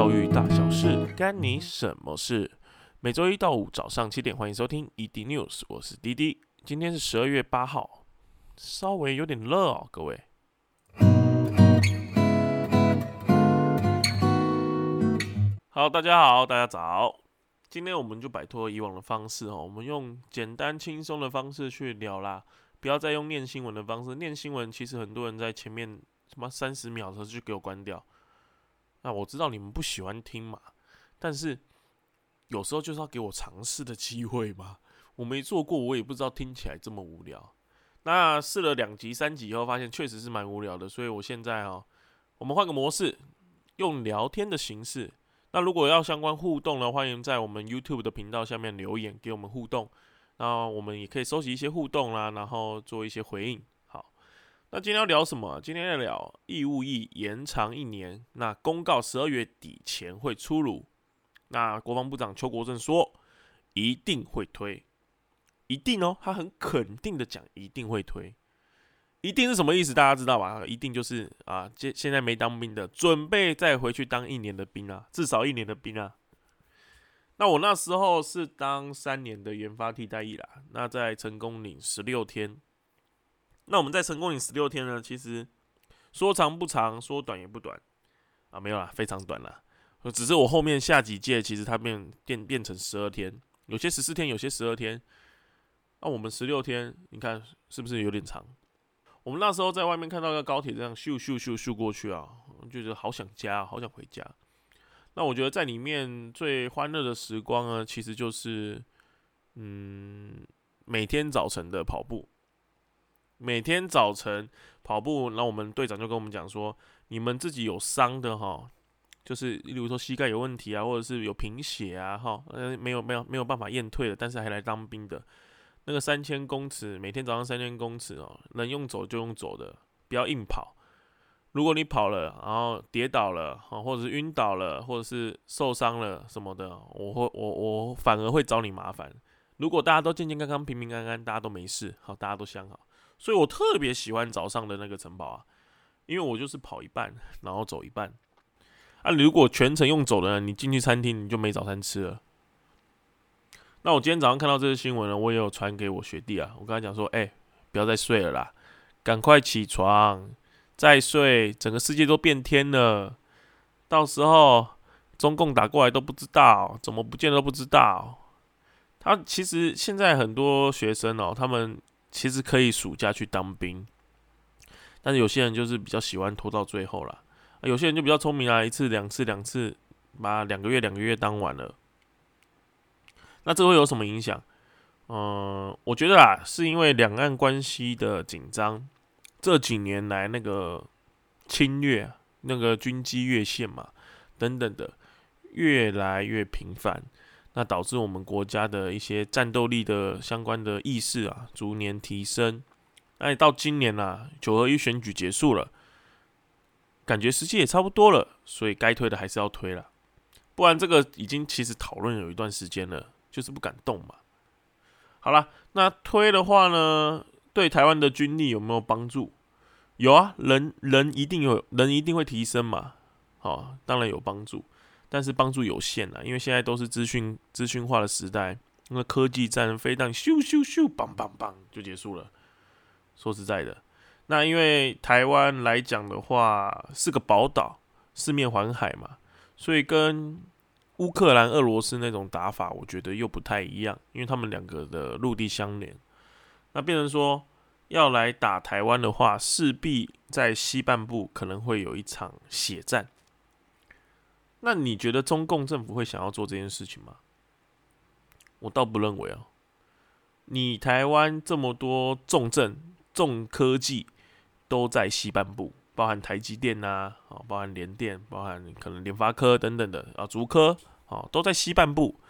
教育大小事，干你什么事？每周一到五早上七点，欢迎收听 ED News，我是滴滴。今天是十二月八号，稍微有点热哦，各位。好，大家好，大家早。今天我们就摆脱以往的方式哦，我们用简单轻松的方式去聊啦，不要再用念新闻的方式。念新闻其实很多人在前面什么三十秒的时候就给我关掉。那我知道你们不喜欢听嘛，但是有时候就是要给我尝试的机会嘛。我没做过，我也不知道听起来这么无聊。那试了两集、三集以后，发现确实是蛮无聊的，所以我现在哦，我们换个模式，用聊天的形式。那如果要相关互动呢，欢迎在我们 YouTube 的频道下面留言给我们互动。那我们也可以收集一些互动啦，然后做一些回应。那今天要聊什么？今天要聊义务役延长一年。那公告十二月底前会出炉。那国防部长邱国正说一定会推，一定哦，他很肯定的讲一定会推。一定是什么意思？大家知道吧？一定就是啊，现现在没当兵的，准备再回去当一年的兵啊，至少一年的兵啊。那我那时候是当三年的研发替代役啦。那在成功领十六天。那我们在成功岭十六天呢，其实说长不长，说短也不短啊，没有啦，非常短啦。只是我后面下几届，其实它变变变成十二天，有些十四天，有些十二天。那我们十六天，你看是不是有点长？我们那时候在外面看到一个高铁这样咻咻咻咻过去啊，就觉得好想家，好想回家。那我觉得在里面最欢乐的时光呢，其实就是嗯每天早晨的跑步。每天早晨跑步，那我们队长就跟我们讲说，你们自己有伤的哈，就是例如说膝盖有问题啊，或者是有贫血啊哈，呃没有没有没有办法验退的，但是还来当兵的。那个三千公尺，每天早上三千公尺哦，能用走就用走的，不要硬跑。如果你跑了，然后跌倒了，或者是晕倒了，或者是受伤了什么的，我会我我反而会找你麻烦。如果大家都健健康康、平平安安，大家都没事，好，大家都相好，所以我特别喜欢早上的那个晨跑啊，因为我就是跑一半，然后走一半。啊，如果全程用走的，你进去餐厅你就没早餐吃了。那我今天早上看到这个新闻呢，我也有传给我学弟啊。我跟他讲说，哎，不要再睡了啦，赶快起床，再睡，整个世界都变天了。到时候中共打过来都不知道，怎么不见都不知道。他其实现在很多学生哦，他们其实可以暑假去当兵，但是有些人就是比较喜欢拖到最后了。有些人就比较聪明啊，一次两次两次，把两个月两个月当完了。那这会有什么影响？嗯，我觉得啊，是因为两岸关系的紧张，这几年来那个侵略、那个军机越线嘛，等等的，越来越频繁，那导致我们国家的一些战斗力的相关的意识啊，逐年提升。那也到今年啊，九合一选举结束了，感觉时机也差不多了，所以该推的还是要推了，不然这个已经其实讨论有一段时间了。就是不敢动嘛。好了，那推的话呢，对台湾的军力有没有帮助？有啊，人人一定有人一定会提升嘛。好，当然有帮助，但是帮助有限啊，因为现在都是资讯资讯化的时代，那科技战飞弹咻咻咻，棒棒棒就结束了。说实在的，那因为台湾来讲的话是个宝岛，四面环海嘛，所以跟乌克兰、俄罗斯那种打法，我觉得又不太一样，因为他们两个的陆地相连。那变成说要来打台湾的话，势必在西半部可能会有一场血战。那你觉得中共政府会想要做这件事情吗？我倒不认为哦。你台湾这么多重镇、重科技都在西半部，包含台积电呐，啊，包含联电，包含可能联发科等等的啊，竹科。哦，都在西半部。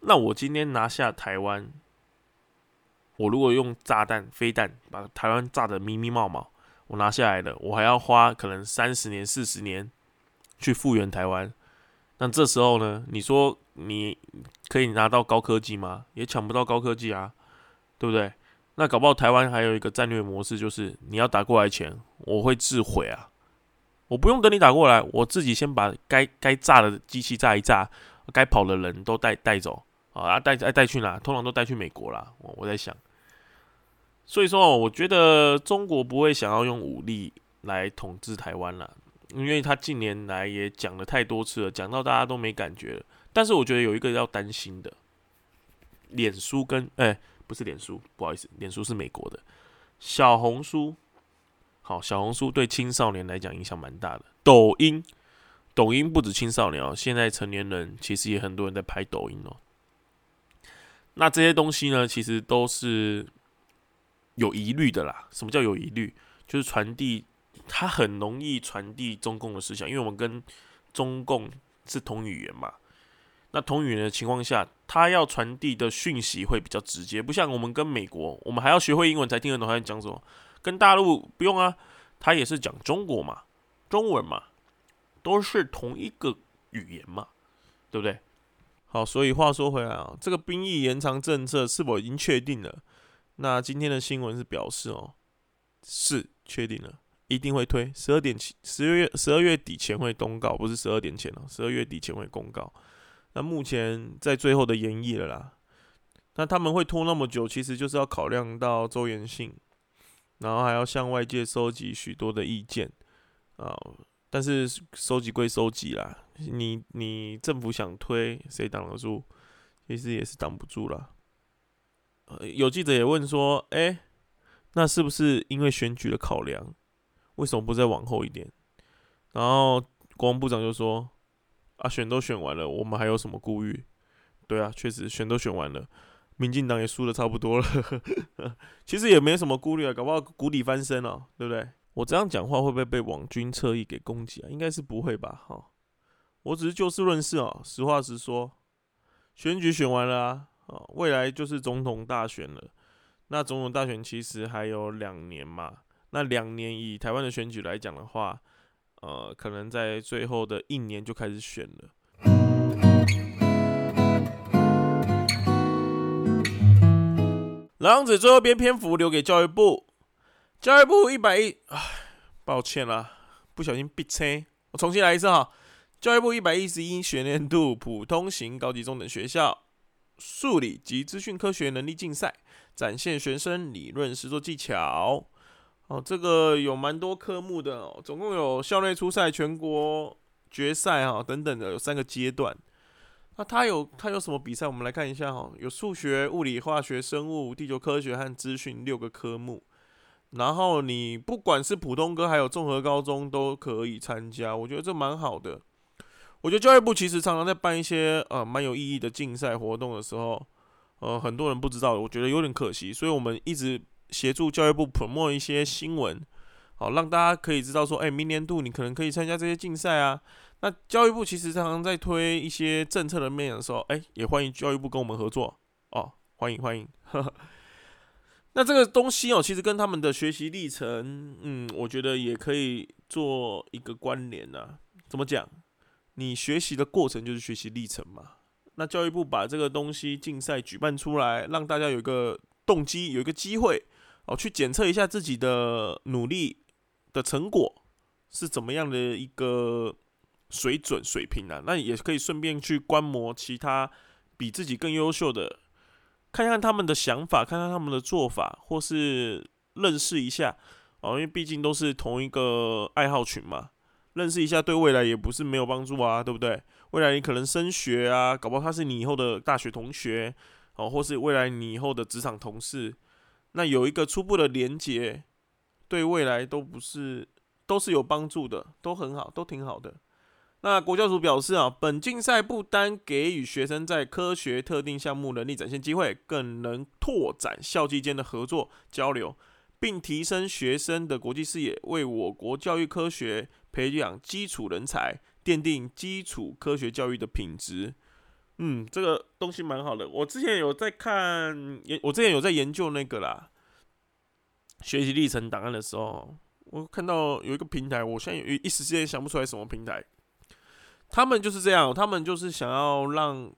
那我今天拿下台湾，我如果用炸弹、飞弹把台湾炸得密密冒冒，我拿下来了，我还要花可能三十年、四十年去复原台湾。那这时候呢，你说你可以拿到高科技吗？也抢不到高科技啊，对不对？那搞不好台湾还有一个战略模式，就是你要打过来前，我会自毁啊。我不用等你打过来，我自己先把该该炸的机器炸一炸，该跑的人都带带走啊，带带带去哪？通常都带去美国啦。我我在想，所以说，我觉得中国不会想要用武力来统治台湾了，因为他近年来也讲了太多次了，讲到大家都没感觉了。但是我觉得有一个要担心的，脸书跟哎不是脸书，不好意思，脸书是美国的，小红书。好，小红书对青少年来讲影响蛮大的。抖音，抖音不止青少年哦，现在成年人其实也很多人在拍抖音哦。那这些东西呢，其实都是有疑虑的啦。什么叫有疑虑？就是传递，它很容易传递中共的思想，因为我们跟中共是同语言嘛。那同语言的情况下，它要传递的讯息会比较直接，不像我们跟美国，我们还要学会英文才听得懂他在讲什么。跟大陆不用啊，他也是讲中国嘛，中文嘛，都是同一个语言嘛，对不对？好，所以话说回来啊，这个兵役延长政策是否已经确定了？那今天的新闻是表示哦，是确定了，一定会推，十二点前十二月十二月底前会公告，不是十二点前哦，十二月底前会公告。那目前在最后的演绎了啦，那他们会拖那么久，其实就是要考量到周延性。然后还要向外界收集许多的意见啊，但是收集归收集啦，你你政府想推，谁挡得住？其实也是挡不住了。呃，有记者也问说，哎，那是不是因为选举的考量，为什么不再往后一点？然后国防部长就说，啊，选都选完了，我们还有什么顾虑？对啊，确实选都选完了。民进党也输的差不多了，其实也没什么顾虑啊，搞不好谷底翻身了，对不对？我这样讲话会不会被网军侧翼给攻击啊？应该是不会吧，哈。我只是就事论事哦，实话实说。选举选完了，啊，未来就是总统大选了。那总统大选其实还有两年嘛，那两年以台湾的选举来讲的话，呃，可能在最后的一年就开始选了。狼子最后边篇幅留给教育部，教育部一百一，唉，抱歉啦，不小心闭车，我重新来一次哈。教育部一百一十一学年度普通型高级中等学校数理及资讯科学能力竞赛，展现学生理论实作技巧。哦，这个有蛮多科目的哦，总共有校内初赛、全国决赛哈等等的，有三个阶段。那他有他有什么比赛？我们来看一下哈，有数学、物理、化学、生物、地球科学和资讯六个科目。然后你不管是普通科还有综合高中都可以参加，我觉得这蛮好的。我觉得教育部其实常常在办一些呃蛮有意义的竞赛活动的时候，呃很多人不知道，我觉得有点可惜。所以我们一直协助教育部 promote 一些新闻，好让大家可以知道说，哎，明年度你可能可以参加这些竞赛啊。那教育部其实常常在推一些政策的面的时候，哎，也欢迎教育部跟我们合作哦，欢迎欢迎。那这个东西哦，其实跟他们的学习历程，嗯，我觉得也可以做一个关联呐。怎么讲？你学习的过程就是学习历程嘛。那教育部把这个东西竞赛举办出来，让大家有一个动机，有一个机会哦，去检测一下自己的努力的成果是怎么样的一个。水准水平啊，那也可以顺便去观摩其他比自己更优秀的，看看他们的想法，看看他们的做法，或是认识一下哦，因为毕竟都是同一个爱好群嘛，认识一下对未来也不是没有帮助啊，对不对？未来你可能升学啊，搞不好他是你以后的大学同学哦，或是未来你以后的职场同事，那有一个初步的连接，对未来都不是都是有帮助的，都很好，都挺好的。那国教署表示啊，本竞赛不单给予学生在科学特定项目能力展现机会，更能拓展校际间的合作交流，并提升学生的国际视野，为我国教育科学培养基础人才，奠定基础科学教育的品质。嗯，这个东西蛮好的。我之前有在看，我之前有在研究那个啦，学习历程档案的时候，我看到有一个平台，我现在有一时之间想不出来什么平台。他们就是这样，他们就是想要让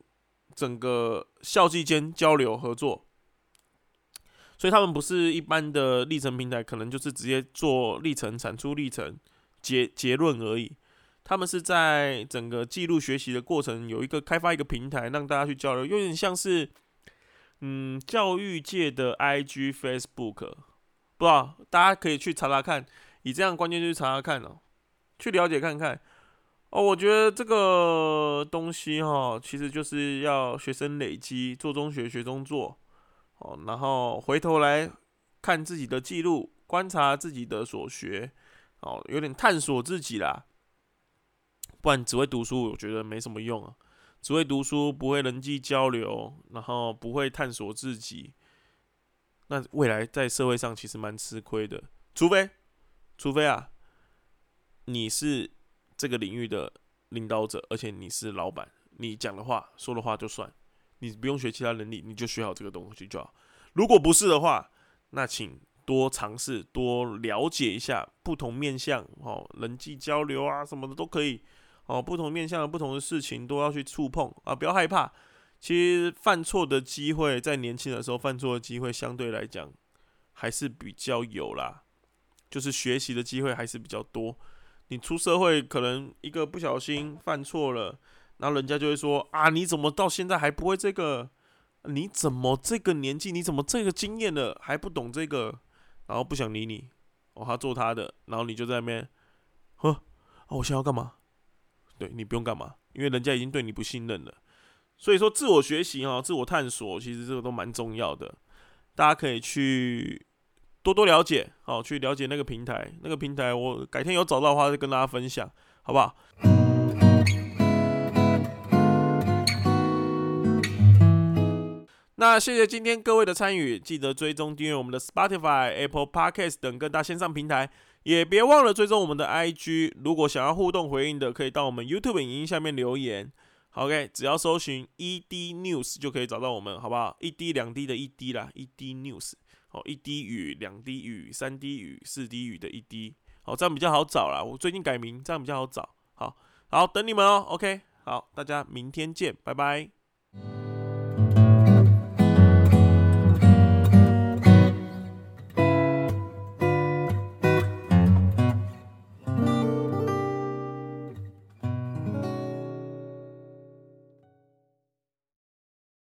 整个校际间交流合作，所以他们不是一般的历程平台，可能就是直接做历程产出历程，结结论而已。他们是在整个记录学习的过程，有一个开发一个平台，让大家去交流，有点像是，嗯，教育界的 IG、Facebook，不知道大家可以去查查看，以这样关键去查查看哦，去了解看看。哦，我觉得这个东西哈，其实就是要学生累积，做中学，学中做，哦，然后回头来看自己的记录，观察自己的所学，哦，有点探索自己啦。不然只会读书，我觉得没什么用啊。只会读书，不会人际交流，然后不会探索自己，那未来在社会上其实蛮吃亏的。除非，除非啊，你是这个领域的领导者，而且你是老板，你讲的话、说的话就算，你不用学其他能力，你就学好这个东西就好。如果不是的话，那请多尝试、多了解一下不同面向，哦，人际交流啊什么的都可以。哦，不同面向的不同的事情都要去触碰啊！不要害怕，其实犯错的机会，在年轻的时候犯错的机会相对来讲还是比较有啦，就是学习的机会还是比较多。你出社会可能一个不小心犯错了，然后人家就会说啊，你怎么到现在还不会这个？你怎么这个年纪，你怎么这个经验了还不懂这个？然后不想理你，哦，他做他的，然后你就在那边，呵，我现在要干嘛？对你不用干嘛，因为人家已经对你不信任了。所以说，自我学习啊，自我探索，其实这个都蛮重要的。大家可以去多多了解，好，去了解那个平台。那个平台，我改天有找到的话，再跟大家分享，好不好？那谢谢今天各位的参与，记得追踪订阅我们的 Spotify、Apple Podcast 等各大线上平台。也别忘了追踪我们的 IG，如果想要互动回应的，可以到我们 YouTube 影音下面留言。OK，只要搜寻 ED News 就可以找到我们，好不好？一滴两滴的一滴啦，ED News，好，一滴雨、两滴雨、三滴雨、四滴雨的一滴，好，这样比较好找啦。我最近改名，这样比较好找。好，好，等你们哦。OK，好，大家明天见，拜拜。